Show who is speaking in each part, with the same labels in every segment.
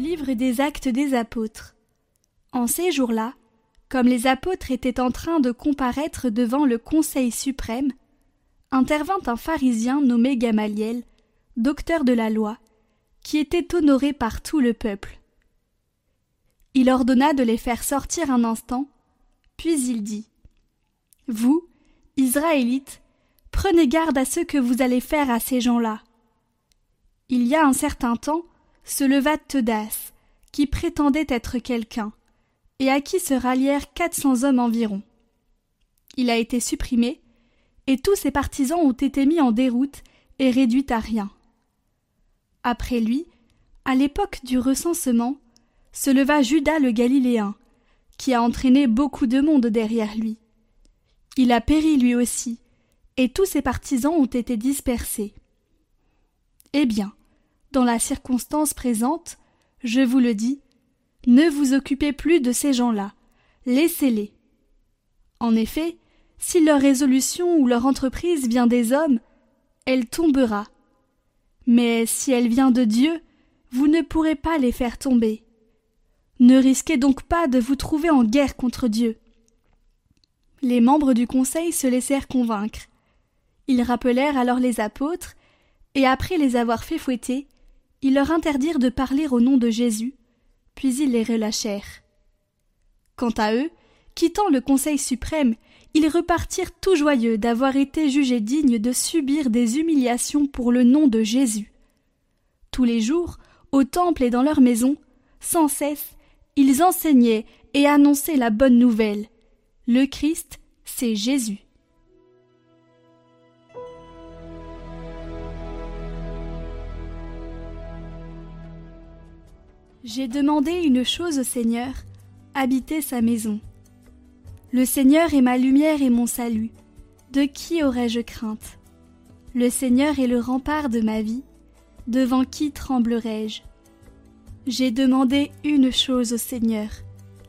Speaker 1: livre des actes des apôtres. En ces jours-là, comme les apôtres étaient en train de comparaître devant le Conseil suprême, intervint un pharisien nommé Gamaliel, docteur de la loi, qui était honoré par tout le peuple. Il ordonna de les faire sortir un instant, puis il dit Vous, Israélites, prenez garde à ce que vous allez faire à ces gens-là. Il y a un certain temps, se leva Teudas, qui prétendait être quelqu'un, et à qui se rallièrent quatre cents hommes environ. Il a été supprimé, et tous ses partisans ont été mis en déroute et réduits à rien. Après lui, à l'époque du recensement, se leva Judas le Galiléen, qui a entraîné beaucoup de monde derrière lui. Il a péri lui aussi, et tous ses partisans ont été dispersés. Eh bien, dans la circonstance présente, je vous le dis, ne vous occupez plus de ces gens-là, laissez-les. En effet, si leur résolution ou leur entreprise vient des hommes, elle tombera. Mais si elle vient de Dieu, vous ne pourrez pas les faire tomber. Ne risquez donc pas de vous trouver en guerre contre Dieu. Les membres du conseil se laissèrent convaincre. Ils rappelèrent alors les apôtres, et après les avoir fait fouetter, ils leur interdirent de parler au nom de Jésus, puis ils les relâchèrent. Quant à eux, quittant le Conseil suprême, ils repartirent tout joyeux d'avoir été jugés dignes de subir des humiliations pour le nom de Jésus. Tous les jours, au temple et dans leur maison, sans cesse, ils enseignaient et annonçaient la bonne nouvelle. Le Christ, c'est Jésus. J'ai demandé une chose au Seigneur, habiter sa maison. Le Seigneur est ma lumière et mon salut. De qui aurais-je crainte? Le Seigneur est le rempart de ma vie. Devant qui tremblerais-je j'ai demandé une chose au Seigneur,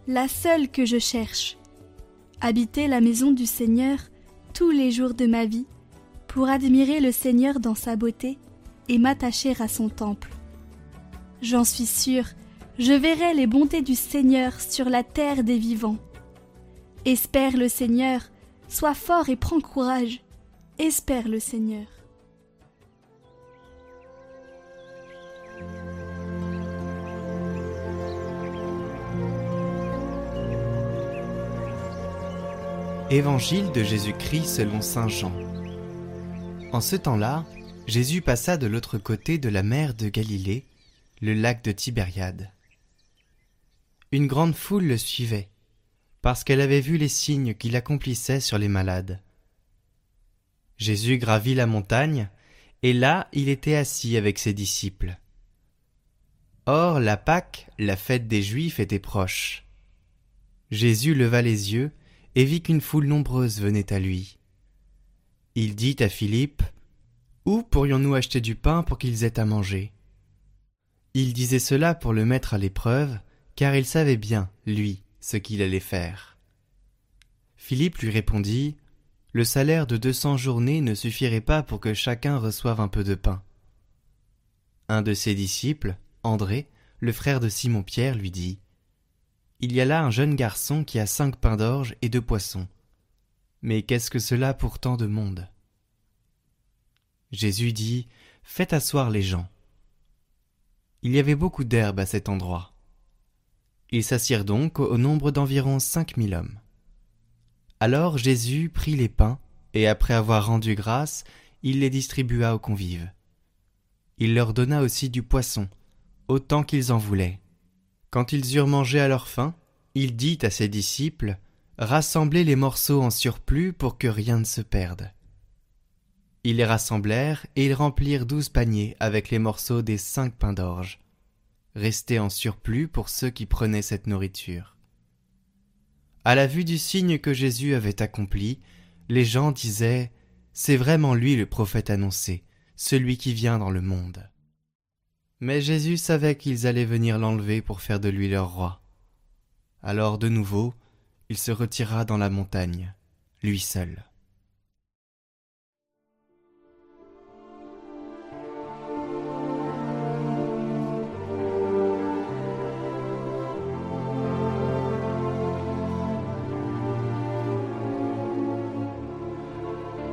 Speaker 1: la seule que je cherche habiter la maison du Seigneur tous les jours de ma vie, pour admirer le Seigneur dans sa beauté et m'attacher à son temple. J'en suis sûr, je verrai les bontés du Seigneur sur la terre des vivants. Espère le Seigneur, sois fort et prends courage. Espère le Seigneur.
Speaker 2: Évangile de Jésus-Christ selon Saint Jean. En ce temps-là, Jésus passa de l'autre côté de la mer de Galilée, le lac de Tibériade. Une grande foule le suivait, parce qu'elle avait vu les signes qu'il accomplissait sur les malades. Jésus gravit la montagne, et là il était assis avec ses disciples. Or la Pâque, la fête des Juifs, était proche. Jésus leva les yeux et vit qu'une foule nombreuse venait à lui. Il dit à Philippe Où pourrions-nous acheter du pain pour qu'ils aient à manger? Il disait cela pour le mettre à l'épreuve, car il savait bien, lui, ce qu'il allait faire. Philippe lui répondit Le salaire de deux cents journées ne suffirait pas pour que chacun reçoive un peu de pain. Un de ses disciples, André, le frère de Simon-Pierre, lui dit il y a là un jeune garçon qui a cinq pains d'orge et deux poissons. Mais qu'est-ce que cela pour tant de monde? Jésus dit Faites asseoir les gens. Il y avait beaucoup d'herbe à cet endroit. Ils s'assirent donc au nombre d'environ cinq mille hommes. Alors Jésus prit les pains, et après avoir rendu grâce, il les distribua aux convives. Il leur donna aussi du poisson, autant qu'ils en voulaient. Quand ils eurent mangé à leur faim, il dit à ses disciples Rassemblez les morceaux en surplus pour que rien ne se perde. Ils les rassemblèrent et ils remplirent douze paniers avec les morceaux des cinq pains d'orge, restés en surplus pour ceux qui prenaient cette nourriture. À la vue du signe que Jésus avait accompli, les gens disaient C'est vraiment lui le prophète annoncé, celui qui vient dans le monde. Mais Jésus savait qu'ils allaient venir l'enlever pour faire de lui leur roi. Alors de nouveau, il se retira dans la montagne, lui seul.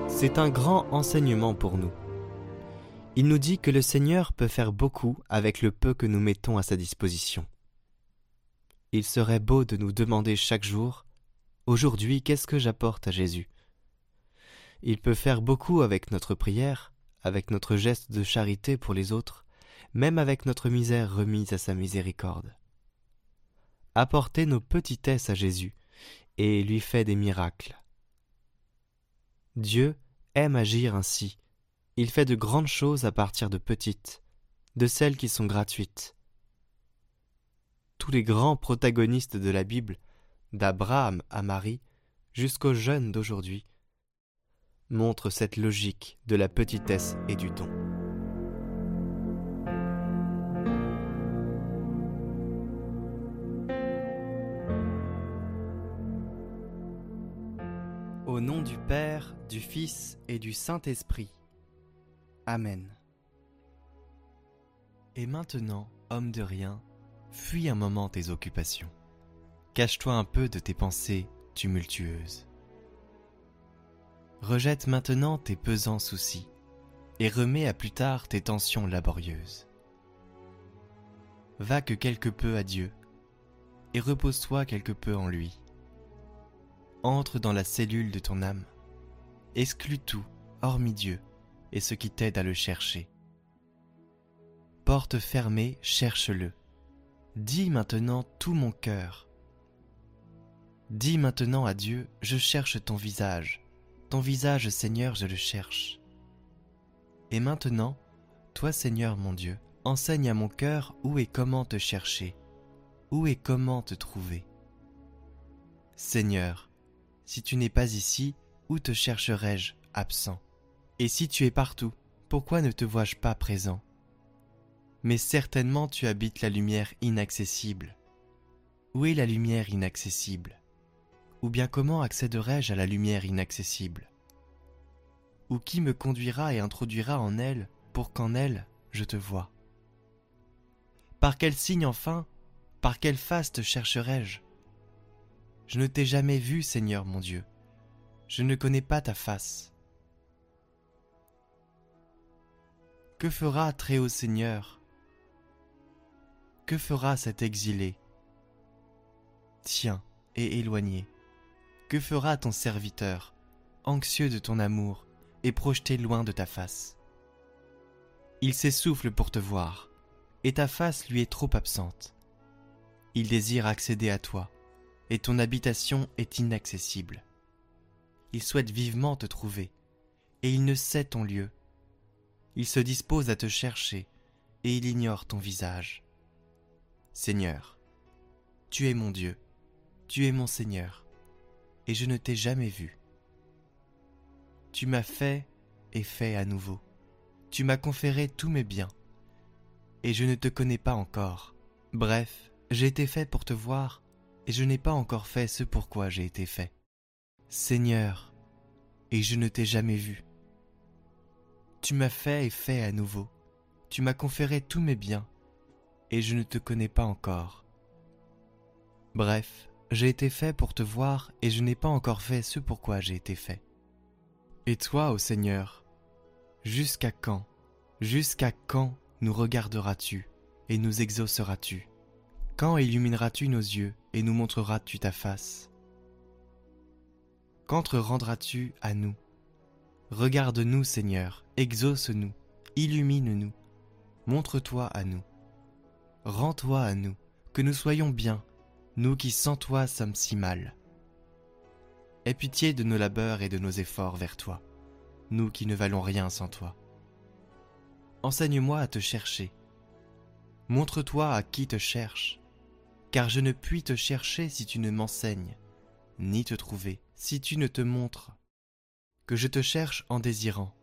Speaker 2: C'est un grand enseignement pour nous. Il nous dit que le Seigneur peut faire beaucoup avec le peu que nous mettons à sa disposition. Il serait beau de nous demander chaque jour Aujourd'hui, qu'est-ce que j'apporte à Jésus? Il peut faire beaucoup avec notre prière, avec notre geste de charité pour les autres, même avec notre misère remise à sa miséricorde. Apportez nos petitesses à Jésus, et lui fait des miracles. Dieu aime agir ainsi. Il fait de grandes choses à partir de petites, de celles qui sont gratuites. Tous les grands protagonistes de la Bible, d'Abraham à Marie, jusqu'aux jeunes d'aujourd'hui, montrent cette logique de la petitesse et du don. Au nom du Père, du Fils et du Saint-Esprit. Amen. Et maintenant, homme de rien, fuis un moment tes occupations. Cache-toi un peu de tes pensées tumultueuses. Rejette maintenant tes pesants soucis et remets à plus tard tes tensions laborieuses. Va que quelque peu à Dieu et repose-toi quelque peu en lui. Entre dans la cellule de ton âme, exclus tout, hormis Dieu, et ce qui t'aide à le chercher. Porte fermée, cherche-le. Dis maintenant tout mon cœur. Dis maintenant à Dieu, je cherche ton visage ton visage, Seigneur, je le cherche. Et maintenant, toi, Seigneur mon Dieu, enseigne à mon cœur où et comment te chercher, où et comment te trouver. Seigneur, si tu n'es pas ici, où te chercherai-je, absent? Et si tu es partout, pourquoi ne te vois-je pas présent? Mais certainement tu habites la lumière inaccessible. Où est la lumière inaccessible? Ou bien comment accéderai-je à la lumière inaccessible? Ou qui me conduira et introduira en elle pour qu'en elle je te vois? Par quel signe enfin, par quelle face te chercherai-je? Je ne t'ai jamais vu, Seigneur mon Dieu, je ne connais pas ta face. Que fera très haut Seigneur? Que fera cet exilé? Tiens et éloigné que fera ton serviteur, anxieux de ton amour et projeté loin de ta face? Il s'essouffle pour te voir, et ta face lui est trop absente. Il désire accéder à toi, et ton habitation est inaccessible. Il souhaite vivement te trouver, et il ne sait ton lieu. Il se dispose à te chercher, et il ignore ton visage. Seigneur, tu es mon Dieu, tu es mon Seigneur et je ne t'ai jamais vu. Tu m'as fait et fait à nouveau. Tu m'as conféré tous mes biens, et je ne te connais pas encore. Bref, j'ai été fait pour te voir, et je n'ai pas encore fait ce pourquoi j'ai été fait. Seigneur, et je ne t'ai jamais vu. Tu m'as fait et fait à nouveau. Tu m'as conféré tous mes biens, et je ne te connais pas encore. Bref, j'ai été fait pour te voir et je n'ai pas encore fait ce pourquoi j'ai été fait. Et toi, ô Seigneur, jusqu'à quand, jusqu'à quand nous regarderas-tu et nous exauceras-tu? Quand illumineras-tu nos yeux et nous montreras-tu ta face? Quand te rendras-tu à nous? Regarde-nous, Seigneur, exauce-nous, illumine-nous, montre-toi à nous. Rends-toi à nous, que nous soyons bien nous qui sans toi sommes si mal. Aie pitié de nos labeurs et de nos efforts vers toi, nous qui ne valons rien sans toi. Enseigne-moi à te chercher. Montre-toi à qui te cherche, car je ne puis te chercher si tu ne m'enseignes, ni te trouver si tu ne te montres. Que je te cherche en désirant,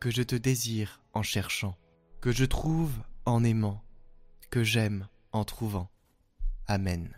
Speaker 2: que je te désire en cherchant, que je trouve en aimant, que j'aime en trouvant. Amen.